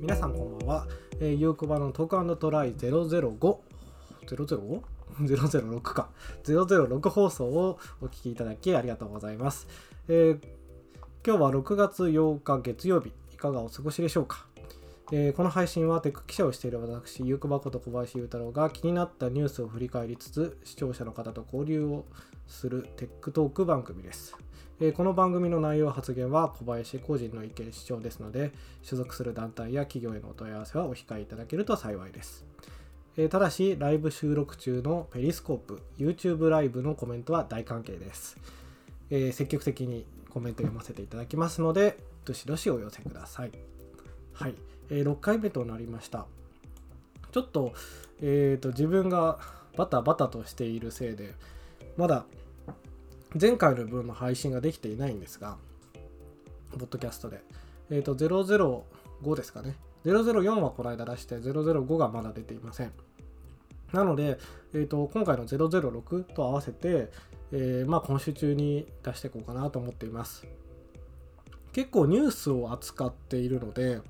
皆さんこんばんは、えー、ゆうこばのトークトライ 005?005? 006 か。006放送をお聞きいただきありがとうございます、えー、今日は6月8日月曜日。いかがお過ごしでしょうか？えー、この配信はテック記者をしている私、ゆうこばこと小林裕太郎が気になったニュースを振り返りつつ、視聴者の方と交流をするテックトーク番組です。えー、この番組の内容発言は小林個人の意見主張ですので、所属する団体や企業へのお問い合わせはお控えいただけると幸いです。えー、ただし、ライブ収録中のペリスコープ、YouTube ライブのコメントは大歓迎です。え積極的にコメント読ませていただきますので、どしどしお寄せください。はい。え、6回目となりました。ちょっと,、えーと、自分がバタバタとしているせいで、まだ前回の分の配信ができていないんですが、ポッドキャストで。えっ、ー、と、005ですかね。004はこの間出して、005がまだ出ていません。なので、えーと、今回の006と合わせて、えー、まあ、今週中に出していこうかなと思っています。結構ニュースを扱っているので、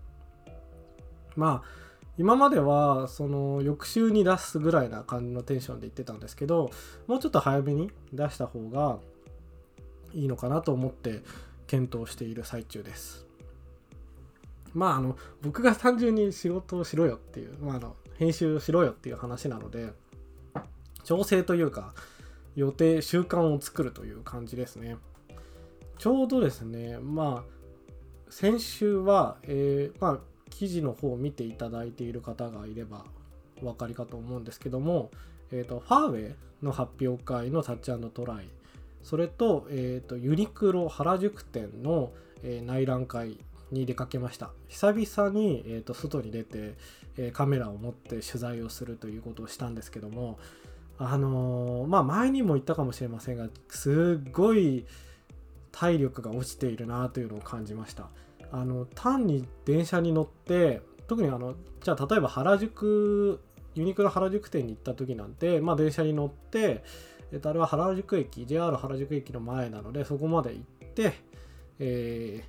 まあ今まではその翌週に出すぐらいな感じのテンションで言ってたんですけどもうちょっと早めに出した方がいいのかなと思って検討している最中です。まああの僕が単純に仕事をしろよっていう、まあ、あの編集をしろよっていう話なので調整というか予定習慣を作るという感じですね。ちょうどですねまあ先週は、えー、まあ記事の方を見ていただいている方がいればお分かりかと思うんですけども、えーと、ファーウェイの発表会のタッチトライそれと,、えーと、ユニクロ原宿店の、えー、内覧会に出かけました。久々に、えーと、外に出て、えー、カメラを持って取材をするということをしたんですけどもあのー、まあ前にも言ったかもしれませんがすっごい体力が落ちているなというのを感じました。あの単に電車に乗って特にあのじゃあ例えば原宿ユニクロ原宿店に行った時なんて、まあ、電車に乗って、えっと、あれは原宿駅 JR 原宿駅の前なのでそこまで行って、え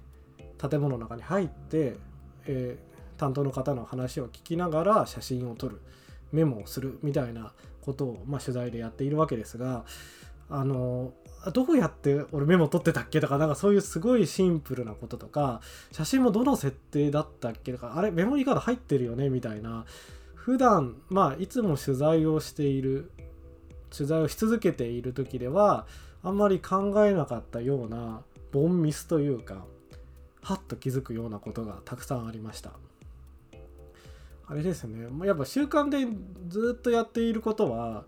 ー、建物の中に入って、えー、担当の方の話を聞きながら写真を撮るメモをするみたいなことを、まあ、取材でやっているわけですがあのどうやって俺メモ取ってたっけとかなんかそういうすごいシンプルなこととか写真もどの設定だったっけとかあれメモリーカード入ってるよねみたいな。普段まあいつも取材をしている取材をし続けている時ではあんまり考えなかったようなボンミスというかハッと気づくようなことがたくさんありました。あれですね。やっぱ習慣でずっとやっていることは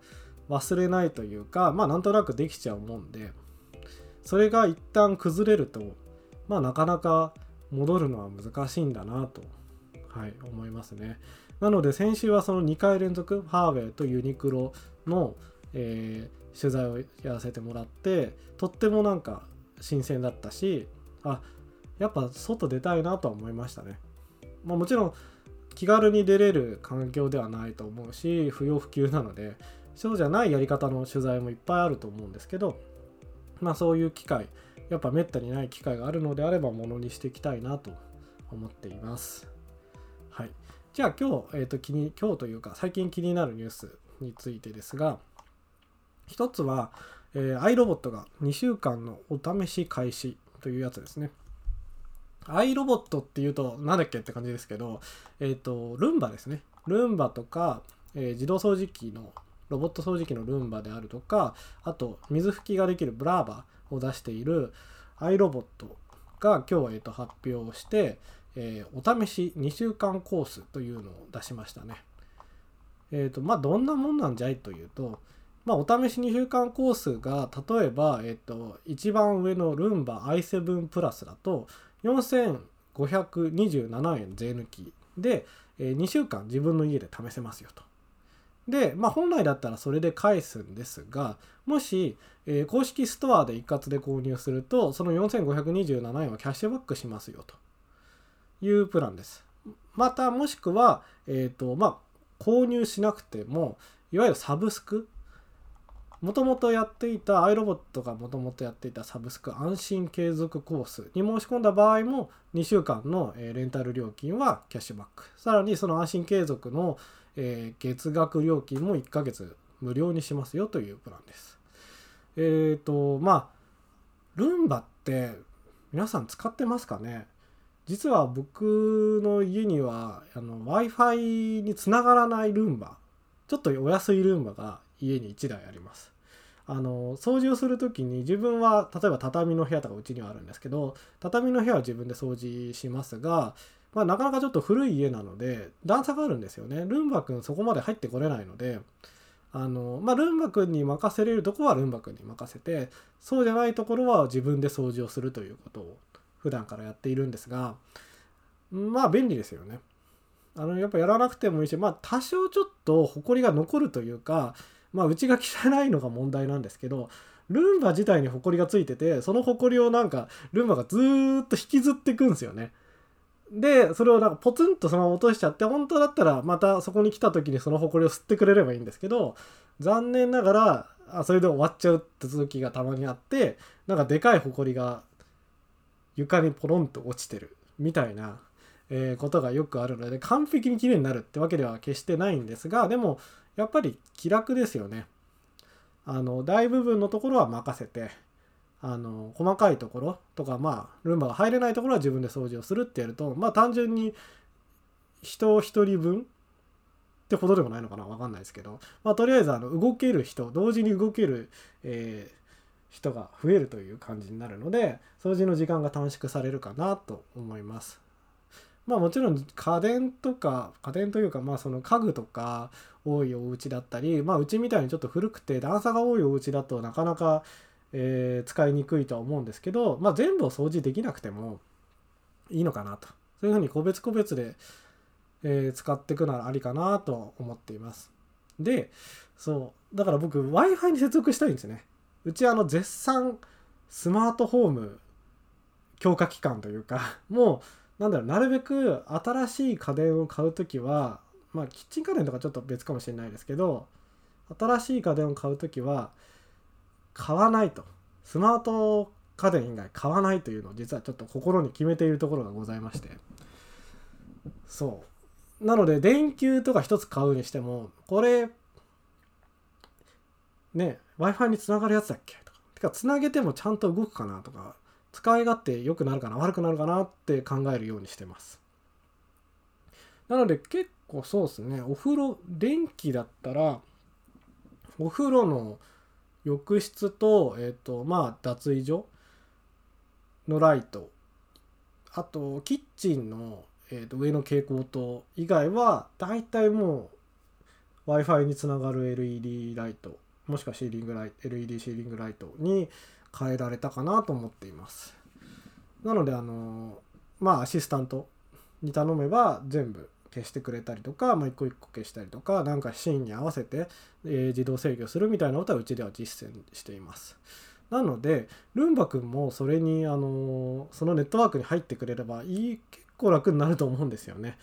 忘れないというかまあなんとなくできちゃうもんでそれが一旦崩れるとまあなかなか戻るのは難しいんだなと、はい、思いますね。なので先週はその2回連続ハーウェイとユニクロの、えー、取材をやらせてもらってとってもなんか新鮮だったしあやっぱ外出たいなとは思いましたね。まあ、もちろん気軽に出れる環境ではないと思うし不要不急なのでそうじゃないやり方の取材もいっぱいあると思うんですけど、まあそういう機会、やっぱめったにない機会があるのであればものにしていきたいなと思っています。はい。じゃあ今日、えっ、ー、と気に、今日というか最近気になるニュースについてですが、一つは、えー、iRobot が2週間のお試し開始というやつですね。iRobot っていうと何だっけって感じですけど、えっ、ー、と、ルンバですね。ルンバとか、えー、自動掃除機のロボット掃除機のルンバであるとかあと水拭きができるブラーバを出している iRobot が今日、え、と発表して、えー、お試し2週間コースというのを出しましたね。え、ー、とまあどんなもんなんじゃいというと、まあ、お試し2週間コースが例えば、えっ、ー、と一番上のルンバ i7 プラスだと4527円税抜きで、えー、2週間自分の家で試せますよと。で、まあ、本来だったらそれで返すんですが、もし、えー、公式ストアで一括で購入すると、その4527円はキャッシュバックしますよと。いうプランです。また、もしくは、えっ、ー、と、まあ、購入しなくても、いわゆるサブスク。もともとやっていたアイロボットがもともとやっていたサブスク安心継続コースに申し込んだ場合も2週間のレンタル料金はキャッシュバック。さらにその安心継続の月額料金も1ヶ月無料にしますよというプランですえっ、ー、とまあルンバって皆さん使ってますかね？実は僕の家には w i f i につながらないルンバちょっとお安いルンバが家に1台あります。あの掃除をする時に自分は例えば畳の部屋とかうちにはあるんですけど畳の部屋は自分で掃除しますが、まあ、なかなかちょっと古い家なので段差があるんですよねルンバくんそこまで入ってこれないのであの、まあ、ルンバくんに任せれるとこはルンバくんに任せてそうじゃないところは自分で掃除をするということを普段からやっているんですがまあ便利ですよね。あのやっぱやらなくてもいいしまあ多少ちょっと埃が残るというかまあうちが汚いのが問題なんですけどルンバ自体に埃がついててその埃をなんかルンバがずっと引きずっていくんですよね。でそれをなんかポツンとそのまま落としちゃって本当だったらまたそこに来た時にその埃を吸ってくれればいいんですけど残念ながらあそれで終わっちゃうって続きがたまにあってなんかでかい埃が床にポロンと落ちてるみたいな、えー、ことがよくあるので完璧に綺麗になるってわけでは決してないんですがでもやっぱり気楽ですよね。あの大部分のところは任せてあの細かいところとかまあルンバが入れないところは自分で掃除をするってやるとまあ単純に人一人分ってほどでもないのかなわかんないですけど、まあ、とりあえずあの動ける人同時に動ける、えー、人が増えるという感じになるので掃除の時間が短縮されるかなと思います。まあもちろん家電とか家電というかまあその家具とか多いお家だったりまあうちみたいにちょっと古くて段差が多いお家だとなかなか、えー、使いにくいとは思うんですけどまあ全部を掃除できなくてもいいのかなとそういうふうに個別個別で、えー、使っていくならありかなと思っています。でそうだから僕 w i f i に接続したいんですね。うちあの絶賛スマートホーム強化期間というか もうなんだろうなるべく新しい家電を買う時はまあキッチン家電とかちょっと別かもしれないですけど新しい家電を買う時は買わないと。スマート家電以外買わないというのを実はちょっと心に決めているところがございまして。そう。なので電球とか一つ買うにしてもこれね w i f i につながるやつだっけ？とか。てかつなげてもちゃんと動くかなとか使い勝手良くなるかな悪くなるかなって考えるようにしてます。なので結構そうですね。お風呂電気だったらお風呂の浴室とえ、ー、とまあ脱衣所のライト。あとキッチンの、えー、と上の蛍光灯以外はだいたいもう w i f i につながる LED ライト。もしくはシーリングライト LED シーリングライトに変えられたかなと思っています。なのであのまあアシスタントに頼めば全部消してくれたりとか、まあ、一個一個消したりとかなんかシーンに合わせて、えー、自動制御するみたいなことはうちでは実践しています。なのでルンバくんもそれにあのそのネットワークに入ってくれればいい結構楽になると思うんですよね。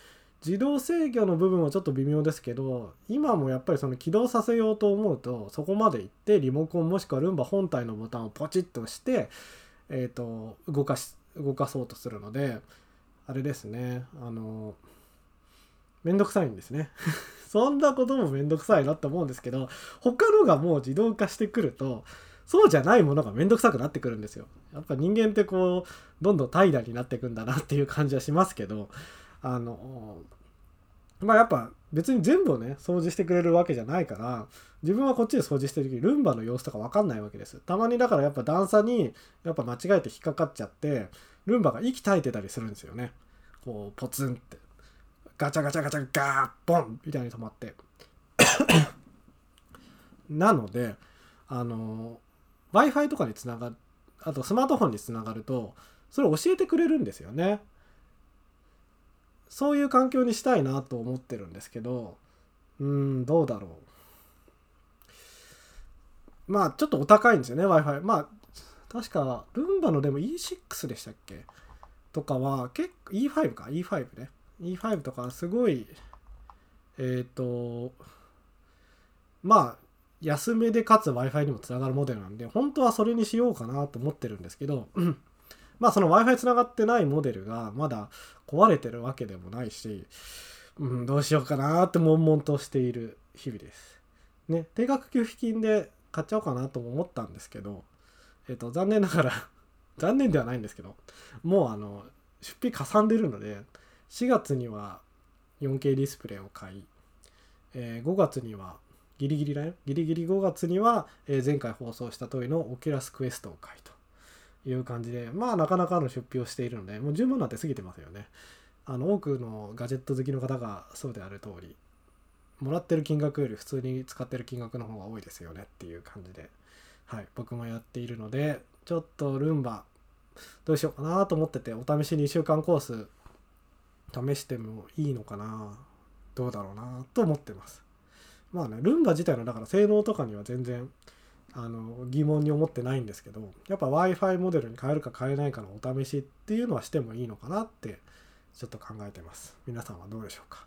自動制御の部分はちょっと微妙ですけど今もやっぱりその起動させようと思うとそこまで行ってリモコンもしくはルンバ本体のボタンをポチッとして、えーと、動かし動かそうとするのであれですね。あのめんどくさいんですね。そんなこともめんどくさいなって思うんですけど他のがもう自動化してくるとそうじゃないものがめんどくさくなってくるんですよ。やっぱ人間ってこうどんどん怠惰になっていくんだなっていう感じはしますけどあのまあやっぱ別に全部をね掃除してくれるわけじゃないから自分はこっちで掃除してる時ルンバの様子とか分かんないわけです。たまにだからやっぱ段差にやっぱ間違えて引っかかっちゃってルンバが息絶えてたりするんですよね。こうポツンって。ガチャガチャガチャガーボンみたいに止まってなのであの w i f i とかにつながるあとスマートフォンにつながるとそれ教えてくれるんですよねそういう環境にしたいなと思ってるんですけどうんどうだろうまあちょっとお高いんですよね w i f i まあ確かルンバのでも E6 でしたっけとかは結構 E5 か E5 ね E5 とかすごいえっ、ー、とまあ安めでかつ Wi-Fi にもつながるモデルなんで本当はそれにしようかなと思ってるんですけど まあその Wi-Fi つながってないモデルがまだ壊れてるわけでもないし、うん、どうしようかなって悶々としている日々です。ね、定額給付金で買っちゃおうかなとも思ったんですけど、えっ、と、残念ながら 残念ではないんですけど、もうあの、出費かさんでるので、4月には 4K ディスプレイを買い、えー、5月にはギリギリだよ？ギリギリ5月には、えー、前回放送した通りのオキュラスクエストを買いと。いう感じでまあなかなかの出費をしているのでもう十分なって過ぎてますよね。あの多くのガジェット好きの方がそうである通りもらってる金額より普通に使ってる金額の方が多いですよねっていう感じではい僕もやっているのでちょっとルンバどうしようかなと思っててお試しに1週間コース試してもいいのかな。どうだろうなと思ってます。まあねルンバ自体のだから性能とかには全然あの疑問に思ってないんですけどやっぱ w i f i モデルに変えるか変えないかのお試しっていうのはしてもいいのかなってちょっと考えてます。皆さんはどうでしょうか。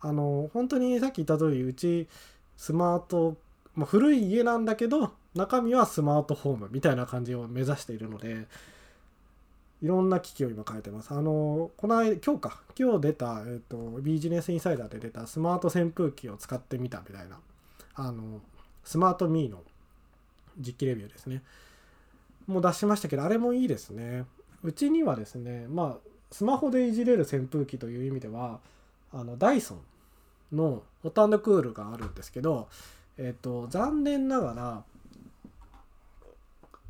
あの本当にさっき言った通りうちスマート、まあ、古い家なんだけど中身はスマートフォームみたいな感じを目指しているのでいろんな機器を今変えてます。あの、この間、今日か、今日出た、えっ、と、ビジネスインサイダーで出たスマート扇風機を使ってみたみたいな、あの、スマートミーの実機レビューですね。もう出しましたけど、あれもいいですね。うちにはですね、まあ、スマホでいじれる扇風機という意味では、あの、ダイソンのホタンドクールがあるんですけど、えっ、と、残念ながら、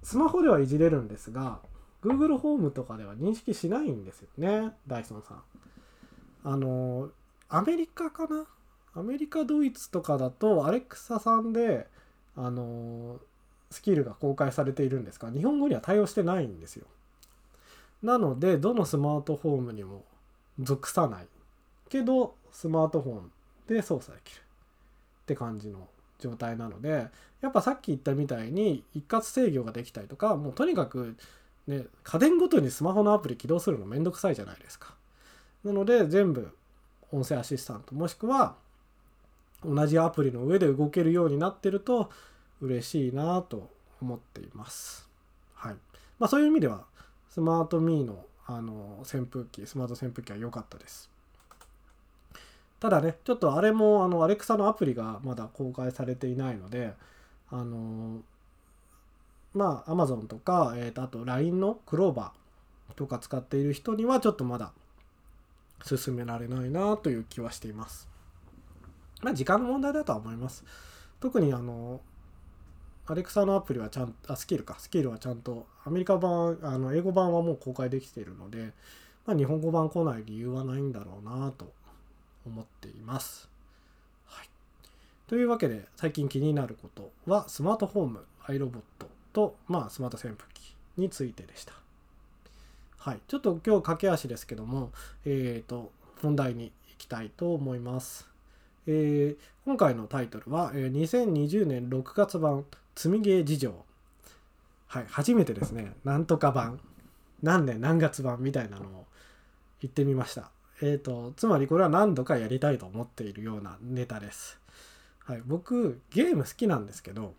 スマホではいじれるんですが、Google ホームとかでは認識しないんですよね、ダイソンさん。あの、アメリカかな？アメリカ、ドイツとかだと、アレクサさんで、あの、スキルが公開されているんですが、日本語には対応してないんですよ。なので、どのスマートフォームにも属さない。けど、スマートフォンで操作できる。って感じの状態なので、やっぱさっき言ったみたいに一括制御ができたりとか、もうとにかくね、家電ごとにスマホのアプリ起動するのめんどくさいじゃないですか。なので全部音声アシスタントもしくは同じアプリの上で動けるようになってると嬉しいなと思っています。はい。まあそういう意味ではスマートミーのあの扇風機、スマート扇風機は良かったです。ただね、ちょっとあれもあのアレクサのアプリがまだ公開されていないので、あのまあ Amazon とか、えー、とあと LINE のクローバーとか使っている人にはちょっとまだ進められないなという気はしています。まあ時間の問題だとは思います。特にあのアレクサのアプリはちゃんと、あ、スキルか、スキルはちゃんと、アメリカ版、あの、英語版はもう公開できているので、まあ、日本語版来ない理由はないんだろうなと思っています。はい。というわけで、最近気になることは、スマートフォーム、アイロボット、と、まあ、スマート扇風機についてでした。はい。ちょっと今日駆け足ですけども、えっ、ー、と、本題に行きたいと思います。えー、今回のタイトルは、えー、2020年6月版積みゲー事情。はい。初めてですね、なんとか版、何年何月版みたいなのを言ってみました。えっ、ー、と、つまりこれは何度かやりたいと思っているようなネタです。はい。僕、ゲーム好きなんですけど、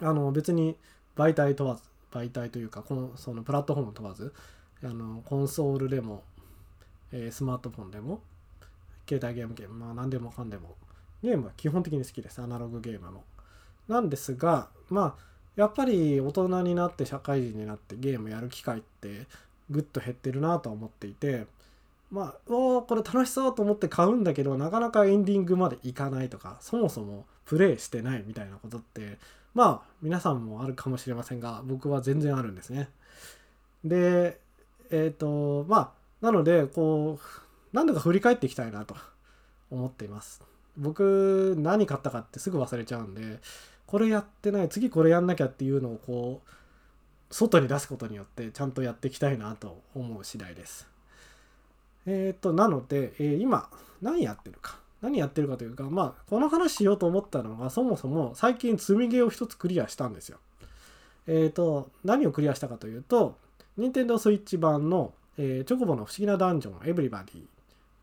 あの別に媒体問わず媒体というかこのそのプラットフォーム問わずあのコンソールでも、えー、スマートフォンでも携帯ゲームゲームまあ何でもかんでもゲームは基本的に好きです。アナログゲームも。なんですがまあやっぱり大人になって社会人になってゲームやる機会ってぐっと減ってるなとは思っていてまあおこれ楽しそうと思って買うんだけどなかなかエンディングまでいかないとかそもそもプレイしてないみたいなことってまあ皆さんもあるかもしれませんが僕は全然あるんですね。でえっ、ー、とまあなのでこう何度か振り返っていきたいなと思っています。僕何買ったかってすぐ忘れちゃうんでこれやってない次これやんなきゃっていうのをこう外に出すことによってちゃんとやっていきたいなと思う次第です。えっ、ー、となので、えー、今何やってるか何やってるかというか、まあ、この話しようと思ったのが、そもそも最近積みゲーを一つクリアしたんですよ。えっ、ー、と、何をクリアしたかというと、任天堂 switch 版の、えー、チョコボの不思議なダンジョンエブリバディ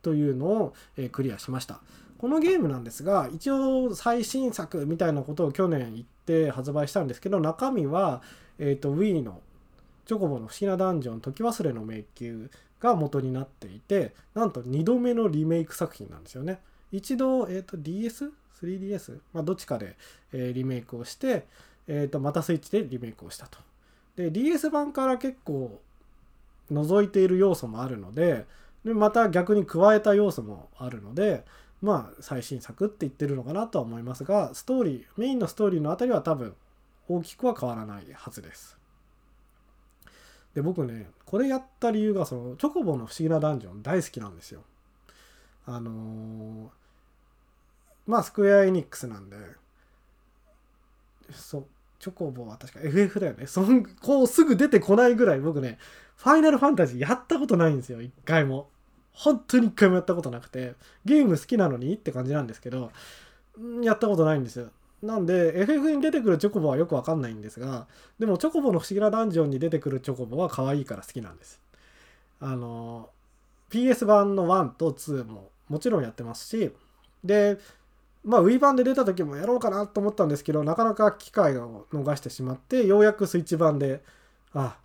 というのを、えー、クリアしました。このゲームなんですが一応最新作みたいなことを去年言って発売したんですけど中身は、えーと、Wii のチョコボの不思議なダンジョン時忘れの迷宮が元になっていてなんと2度目のリメイク作品なんですよね一度、えーと、DS?3DS? まあ、どっちかで、えー、リメイクをして、えーとまたスイッチでリメイクをしたとで DS 版から結構除いている要素もあるのででまた逆に加えた要素もあるのでまあ最新作って言ってるのかなとは思いますがストーリーメインのストーリーのあたりは多分大きくは変わらないはずですで僕ねこれやった理由がそのチョコボの不思議なダンジョン大好きなんですよあのー、まあスクエア・エニックスなんでそうチョコボは確か FF だよね。そんこうすぐ出てこないぐらい僕ね、ファイナルファンタジーやったことないんですよ、一回も。本当に一回もやったことなくて、ゲーム好きなのにって感じなんですけど、やったことないんですよ。なんで、FF に出てくるチョコボはよくわかんないんですが、でもチョコボの不思議なダンジョンに出てくるチョコボは可愛いから好きなんです。あの、PS 版の1と2ももちろんやってますし、で、まあ、Wii 版で出た時もやろうかなと思ったんですけど、なかなか機会を逃してしまって、ようやくスイッチ版で、あ、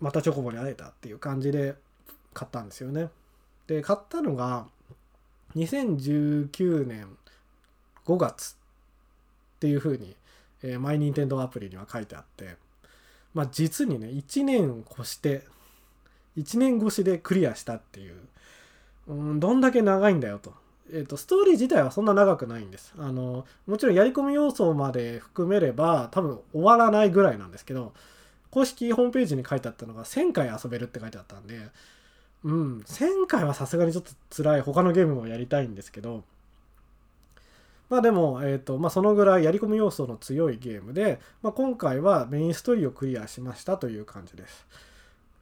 またチョコボに会えたっていう感じで買ったんですよね。で、買ったのが、2019年5月っていう風に、えー、マイニンテンドアプリには書いてあって、まあ、実にね、1年越して、1年越しでクリアしたっていう、うん、どんだけ長いんだよと。えーと、ストーリー自体はそんな長くないんです。あのもちろんやり込み要素まで含めれば多分終わらないぐらいなんですけど公式ホームページに書いてあったのが1000回遊べるって書いてあったんでうん1000回はさすがにちょっと辛い他のゲームもやりたいんですけどまあでも、えーとまあ、そのぐらいやり込み要素の強いゲームで、まあ、今回はメインストーリーをクリアしましたという感じです。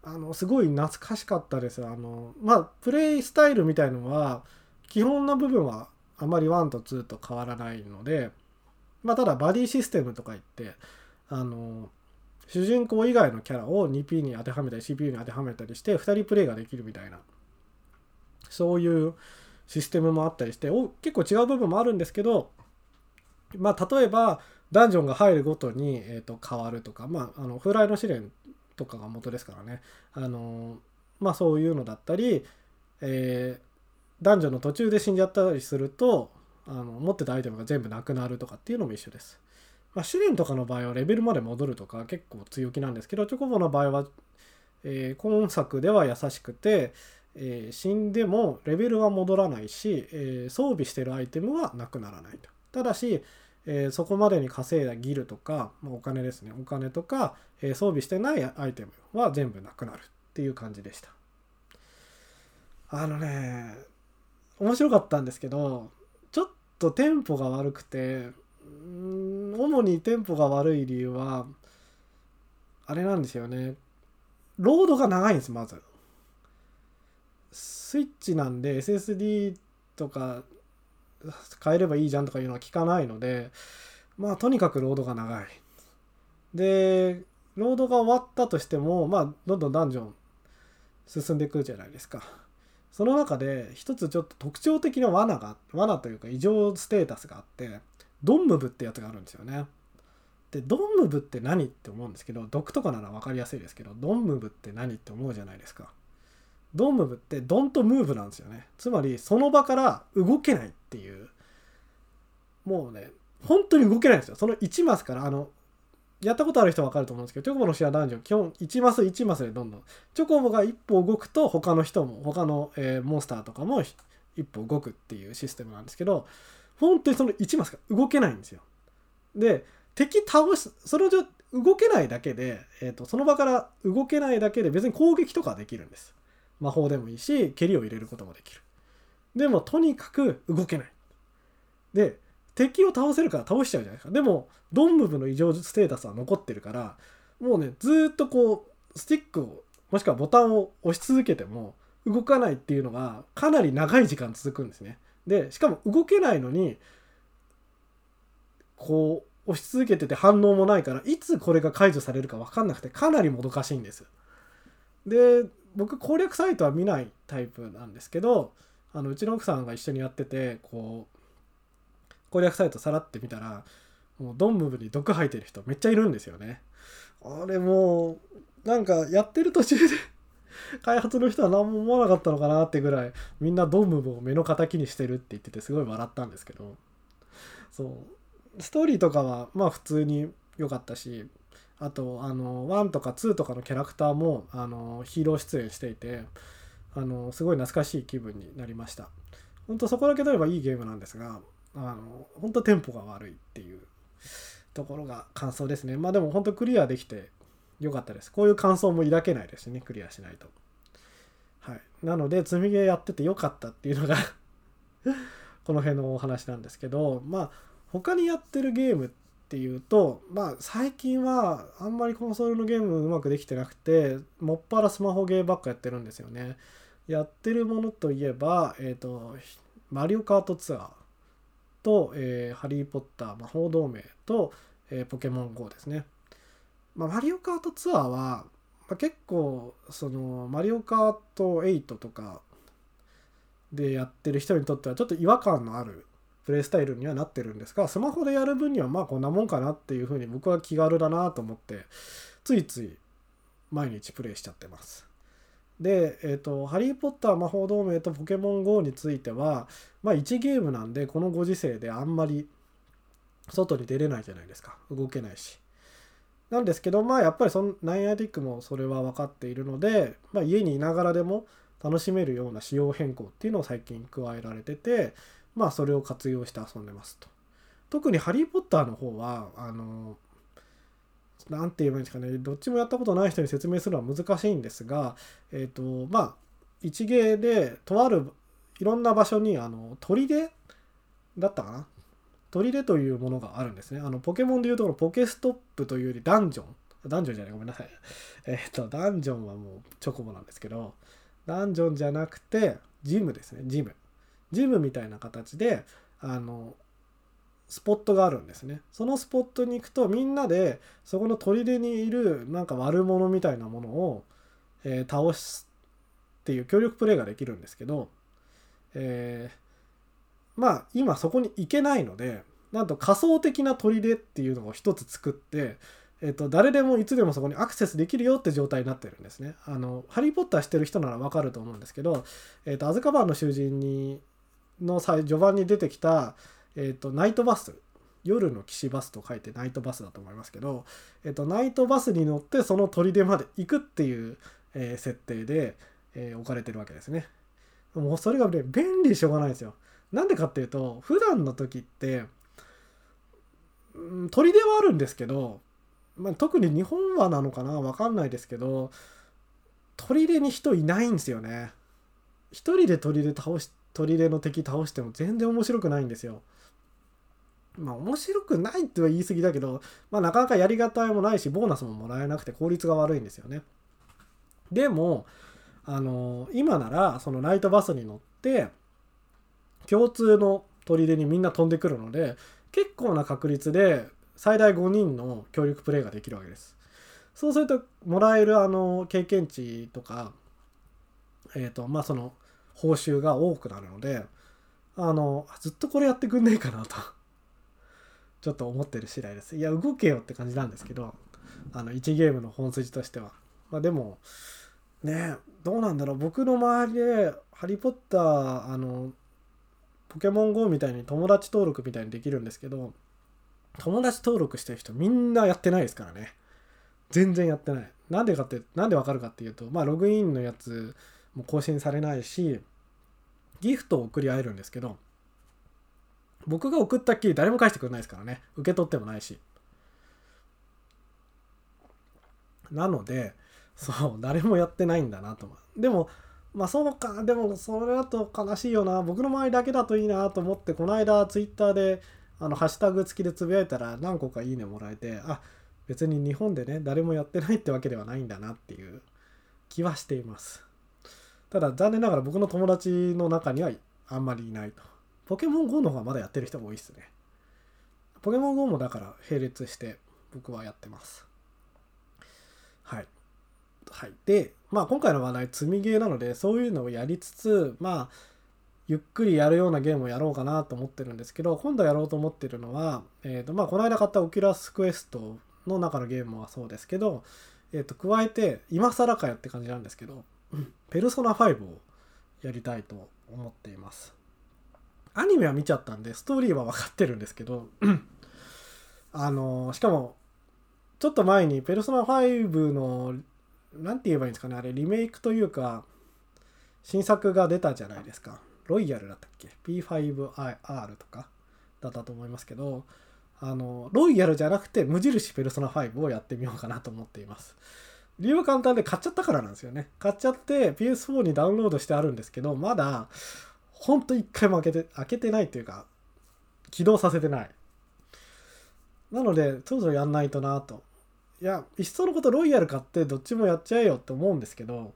あのすごい懐かしかったです。あのまあプレイスタイルみたいのは基本の部分はあまり1と2と変わらないので、まあ、ただバディシステムとか言ってあの主人公以外のキャラを 2P に当てはめたり CPU に当てはめたりして2人プレイができるみたいなそういうシステムもあったりしてお結構違う部分もあるんですけどまあ例えばダンジョンが入るごとに、えー、と変わるとかまああの風来の試練とかが元ですからね。あのまあそういうのだったり、えー男女の途中で死んじゃったりするとあの持ってたアイテムが全部なくなるとかっていうのも一緒です。まあ、試練とかの場合はレベルまで戻るとか結構強気なんですけどチョコボの場合は、えー、今作では優しくて、えー、死んでもレベルは戻らないし、えー、装備してるアイテムはなくならないと。ただし、えそこまでに稼いだギルとか、まあ、お金ですねお金とか、え装備してないアイテムは全部なくなるっていう感じでした。あのね面白かったんですけどちょっとテンポが悪くて主にテンポが悪い理由はあれなんですよね。ロードが長いんですまず。スイッチなんで SSD とか変えればいいじゃんとかいうのは聞かないのでまあとにかくロードが長い。でロードが終わったとしてもまあどんどんダンジョン進んでいくじゃないですか。その中で一つちょっと特徴的な罠が罠というか異常ステータスがあってドンムブってやつがあるんですよね。でドンムブって何って思うんですけど毒とかなら分かりやすいですけどドンムブって何って思うじゃないですか。ドンムブってドンとムーブなんですよね。つまりその場から動けないっていうもうね本当に動けないんですよ。その1マスからあのやったことある人は分かると思うんですけど、チョコボのシェアダンジョン、基本1マス1マスでどんどん、チョコボが一歩動くと他の人も、他の、えー、モンスターとかも一歩動くっていうシステムなんですけど、本当にその1マスが動けないんですよ。で、敵倒す、それを動けないだけで、えーと、その場から動けないだけで別に攻撃とかできるんです。魔法でもいいし、蹴りを入れることもできる。でも、とにかく動けない。で、敵を倒せるから倒しちゃうじゃないですか。でも、ドンムブの異常ステータスは残ってるから、もうね、ずっとこう、スティックを、もしくはボタンを押し続けても、動かないっていうのがかなり長い時間続くんですね。で、しかも動けないのに、こう、押し続けてて反応もないから、いつこれが解除されるか分かんなくて、かなりもどかしいんです。で、僕攻略サイトは見ないタイプなんですけど、あのうちの奥さんが一緒にやっててこう攻略サイトさらってみたらもうドンムブに毒吐いてる人めっちゃいるんですよね。あれもうなんかやってる途中で 開発の人は何も思わなかったのかなってぐらいみんなドンムブを目の敵にしてるって言っててすごい笑ったんですけど。そう。ストーリーとかはまあ普通に良かったしあとあの1とか2とかのキャラクターもあのヒーロー出演していてあのすごい懐かしい気分になりました。本当そこだけ取ればいいゲームなんですがあの本当テンポが悪いっていうところが感想ですね。まあでも本当クリアできて良かったです。こういう感想も抱けないですね。クリアしないと。はい。なので積みゲーやってて良かったっていうのが この辺のお話なんですけどまあ他にやってるゲームっていうとまあ最近はあんまりコンソールのゲームうまくできてなくてもっぱらスマホゲーばっかやってるんですよね。やってるものといえばえっ、ー、とマリオカートツアー。と、えー、ハリー・ポッター魔法同盟と、えー、ポケモン GO ですね、まあ、マリオカートツアーは、まあ、結構そのマリオカート8とかでやってる人にとってはちょっと違和感のあるプレイスタイルにはなってるんですがスマホでやる分にはまあこんなもんかなっていうふうに僕は気軽だなと思ってついつい毎日プレイしちゃってます。で、え、ー、と、ハリー・ポッター魔法同盟とポケモン GO については、まあ1ゲームなんで、このご時世であんまり外に出れないじゃないですか。動けないし。なんですけど、まあやっぱりそのナイアティックもそれは分かっているので、まあ家にいながらでも楽しめるような仕様変更っていうのを最近加えられてて、まあそれを活用して遊んでますと。特にハリー・ポッターの方は、あの、んて言えばいいんですかね、どっちもやったことない人に説明するのは難しいんですが、えっ、ー、と、まあ、一芸で、とあるいろんな場所に、あの、砦だったかな？砦というものがあるんですね。あの、ポケモンでいうところ、ポケストップというよりダンジョン。ダンジョンじゃない、ごめんなさい。えっ、ー、と、ダンジョンはもうチョコボなんですけど、ダンジョンじゃなくて、ジムですね、ジム。ジムみたいな形であのスポットがあるんですねそのスポットに行くとみんなでそこの砦にいるなんか悪者みたいなものを、えー、倒すっていう協力プレイができるんですけど、えー、まあ今そこに行けないのでなんと仮想的な砦っていうのを一つ作ってえっと、誰でもいつでもそこにアクセスできるよって状態になってるんですね。あの、ハリー・ポッターしてる人ならわかると思うんですけど、えっと、アズカバンの囚人にの序盤に出てきた、えーと、ナイトバス夜の騎士バスと書いてナイトバスだと思いますけど、えーと、ナイトバスに乗ってその砦まで行くっていう、えー、設定で、えー、置かれてるわけですね。もうそれがね便利しょうがないんですよ。なんでかっていうと普段の時って、うん、砦はあるんですけど、まあ、特に日本はなのかなわかんないですけど砦に人いないんですよね。一人で砦倒し砦の敵倒しても全然面白くないんですよ。まあ面白くないっては言い過ぎだけど、まあなかなかやりがたいもないし、ボーナスももらえなくて効率が悪いんですよね。でも、あの今ならそのナイトバスに乗って共通の砦にみんな飛んでくるので結構な確率で最大5人の協力プレイができるわけです。そうするともらえるあの経験値とか、えっ、ー、とまあその報酬が多くなるのであのずっとこれやってくんねえかなとちょっと思ってる次第です。いや動けよって感じなんですけどあの1ゲームの本筋としては。まあでもねどうなんだろう。僕の周りで「ハリー・ポッター」あのポケモン GO みたいに友達登録みたいにできるんですけど友達登録してる人みんなやってないですからね。全然やってない。なんでかってなんでわかるかっていうとまあログインのやつも更新されないしギフトを送り合えるんですけど僕が送ったっきり誰も返してくれないですからね。受け取ってもないし。なのでそう誰もやってないんだなとでもまあそうかでもそれだと悲しいよな。僕の周りだけだといいなと思ってこの間ツイッターであのハッシュタグ付きでつぶやいたら何個かいいねもらえてあ別に日本でね誰もやってないってわけではないんだなっていう気はしています。ただ残念ながら僕の友達の中にはあんまりいないと。ポケモン GO の方がまだやってる人が多いっすね。ポケモン GO もだから並列して僕はやってます。はい。はい。で、まあ今回の話題積みゲーなのでそういうのをやりつつ、まあゆっくりやるようなゲームをやろうかなと思ってるんですけど今度やろうと思ってるのは、えーとまあ、この間買ったオキュラスクエストの中のゲームはそうですけど、えー、と加えて今更かよって感じなんですけどペルソナ5をやりたいと思っていますアニメは見ちゃったんでストーリーは分かってるんですけどあのしかもちょっと前にペルソナ5の何て言えばいいんですかねあれリメイクというか新作が出たじゃないですか。ロイヤルだったっけ ?P5R とかだったと思いますけどあのロイヤルじゃなくて無印ペルソナ5をやってみようかなと思っています。理由は簡単で買っちゃったからなんですよね。買っちゃって PS4 にダウンロードしてあるんですけどまだほんと一回も開けて開けてないっていうか起動させてない。なのでそろそろやんないとなと。いやいっそのことロイヤル買ってどっちもやっちゃえよって思うんですけど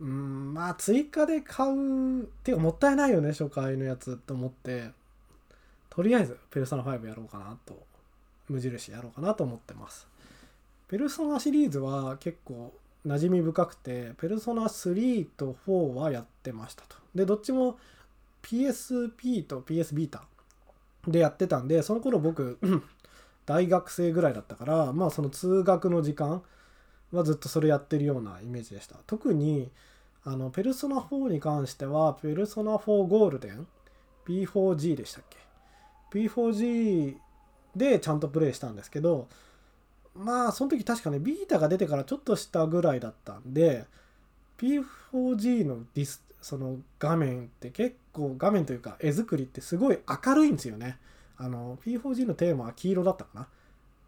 うんまあ追加で買うっていうかもったいないよね初回のやつと思ってとりあえずペルソナ5やろうかなと。無印やろうかなと思ってます。ペルソナシリーズは結構馴染み深くてペルソナ3と4はやってましたと。でどっちも PSP と PS ビータでやってたんでその頃僕大学生ぐらいだったからまあその通学の時間はずっとそれやってるようなイメージでした特にあの、ペルソナ4に関しては、ペルソナ4ゴールデン ?P4G でしたっけ ?P4G でちゃんとプレイしたんですけど、まあ、その時確かね、ビータが出てからちょっとしたぐらいだったんで、P4G のディス、その画面って結構、画面というか絵作りってすごい明るいんですよね。あの、P4G のテーマは黄色だったかな。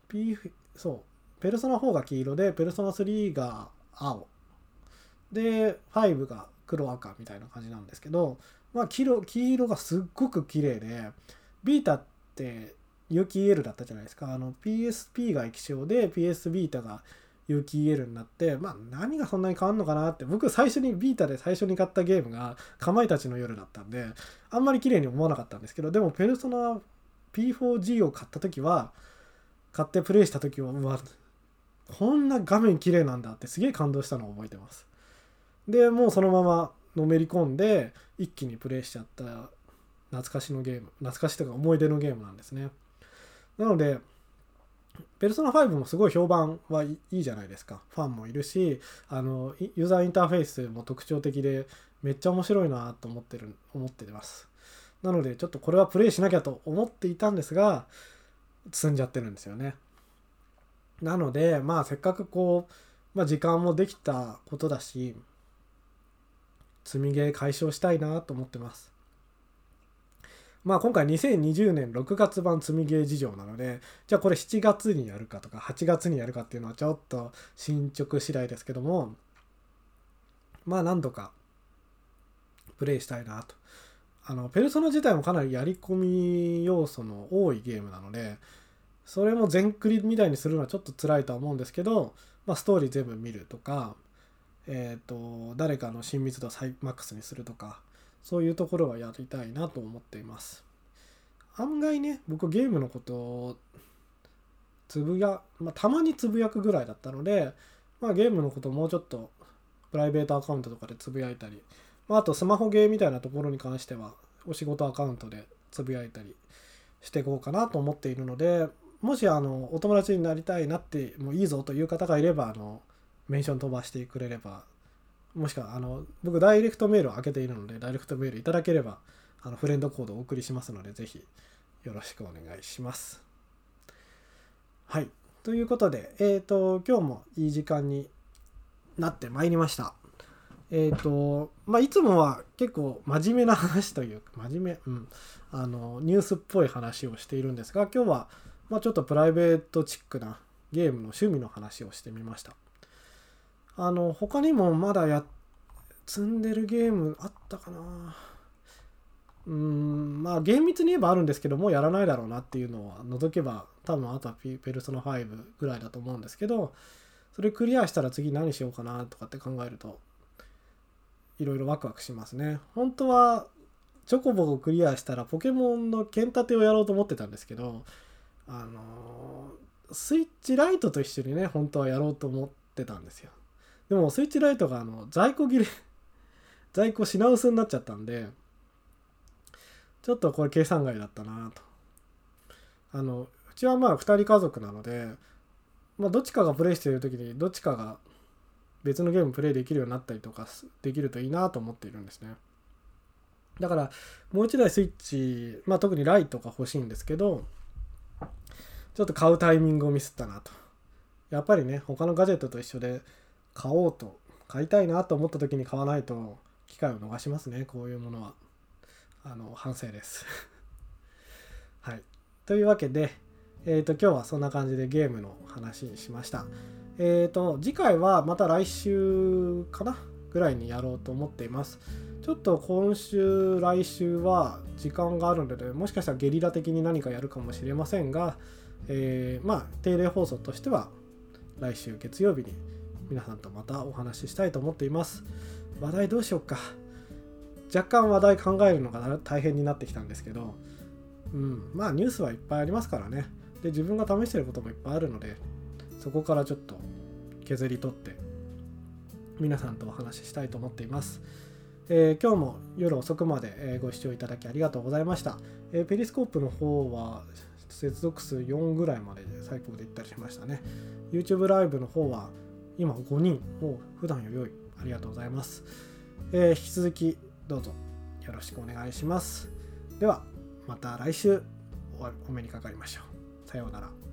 P、そう。ペルソナ4が黄色で、ペルソナ3が青。で5が黒赤みたいな感じなんですけど、まあ、黄色黄色がすっごく綺麗でビータって有機 EL だったじゃないですかあの PSP が液晶で PS ビータが有機 EL になってまあ何がそんなに変わんのかなって僕最初にビータで最初に買ったゲームがかまいたちの夜だったんであんまり綺麗に思わなかったんですけどでもペルソナ P4G を買った時は買ってプレイした時はうわこんな画面綺麗なんだってすげえ感動したのを覚えてます。でもうそのままのめり込んで一気にプレイしちゃった懐かしのゲーム懐かしとか思い出のゲームなんですね。なのでペルソナ5もすごい評判はいいじゃないですか。ファンもいるしあのユーザーインターフェースも特徴的でめっちゃ面白いなと思ってる思ってます。なのでちょっとこれはプレイしなきゃと思っていたんですが積んじゃってるんですよね。なのでまあせっかくこう、まあ、時間もできたことだし積みゲー解消したいなと思ってます。まあ今回2020年6月版積みゲー事情なので、じゃあこれ7月にやるかとか8月にやるかっていうのはちょっと進捗次第ですけども、まあ何度かプレイしたいなと。あの、ペルソナ自体もかなりやり込み要素の多いゲームなので、それも全クリみたいにするのはちょっと辛いとは思うんですけど、まあストーリー全部見るとか、えっ、ー、と誰かの親密度をマックスにするとかそういうところはやりたいなと思っています。案外ね僕ゲームのことをつぶや、まあ、たまにつぶやくぐらいだったので、まあ、ゲームのことをもうちょっとプライベートアカウントとかでつぶやいたり、まあ、あとスマホゲーみたいなところに関してはお仕事アカウントでつぶやいたりしていこうかなと思っているのでもしあのお友達になりたいなってもういいぞという方がいればあのメンション飛ばしてくれればもしくはあの僕ダイレクトメールを開けているのでダイレクトメールいただければあのフレンドコードをお送りしますのでぜひよろしくお願いします。はい。ということでえっ、ー、と今日もいい時間になってまいりました。えっ、ー、とまあいつもは結構真面目な話というか 真面目うん。あのニュースっぽい話をしているんですが今日はまあちょっとプライベートチックなゲームの趣味の話をしてみました。あの他にもまだや積んでるゲームあったかな。うんまあ厳密に言えばあるんですけどもうやらないだろうなっていうのは除けば多分あとはペルソナ5ぐらいだと思うんですけどそれクリアしたら次何しようかなとかって考えるといろいろワクワクしますね。本当はチョコボをクリアしたらポケモンの剣立てをやろうと思ってたんですけどあのスイッチライトと一緒にね本当はやろうと思ってたんですよ。でもスイッチライトがあの在庫切れ 在庫品薄になっちゃったんでちょっとこれ計算外だったなと。あのうちはまあ2人家族なので、まあ、どっちかがプレイしている時にどっちかが別のゲームプレイできるようになったりとかできるといいなと思っているんですね。だからもう一台スイッチ、まあ、特にライトが欲しいんですけどちょっと買うタイミングをミスったなと。やっぱりね他のガジェットと一緒で買おうと買いたいなと思った時に買わないと機会を逃しますね。こういうものは。あの反省です。はい。というわけでえっ、ー、と今日はそんな感じでゲームの話にしました。えっ、ー、と次回はまた来週かな？ぐらいにやろうと思っています。ちょっと今週来週は時間があるのでもしかしたらゲリラ的に何かやるかもしれませんが、えー、まあ定例放送としては来週月曜日に皆さんとまたお話ししたいと思っています話題どうしようか若干話題考えるのが大変になってきたんですけどうんまあニュースはいっぱいありますからねで自分が試してることもいっぱいあるのでそこからちょっと削り取って皆さんとお話ししたいと思っています。えー、今日も夜遅くまでご視聴いただきありがとうございました。えー、ペリスコープの方は接続数4ぐらいまで最高でいったりしましたね。YouTube ライブの方は今5人、もう普段より良い。ありがとうございます。えー、引き続きどうぞよろしくお願いします。では、また来週お目にかかりましょう。さようなら。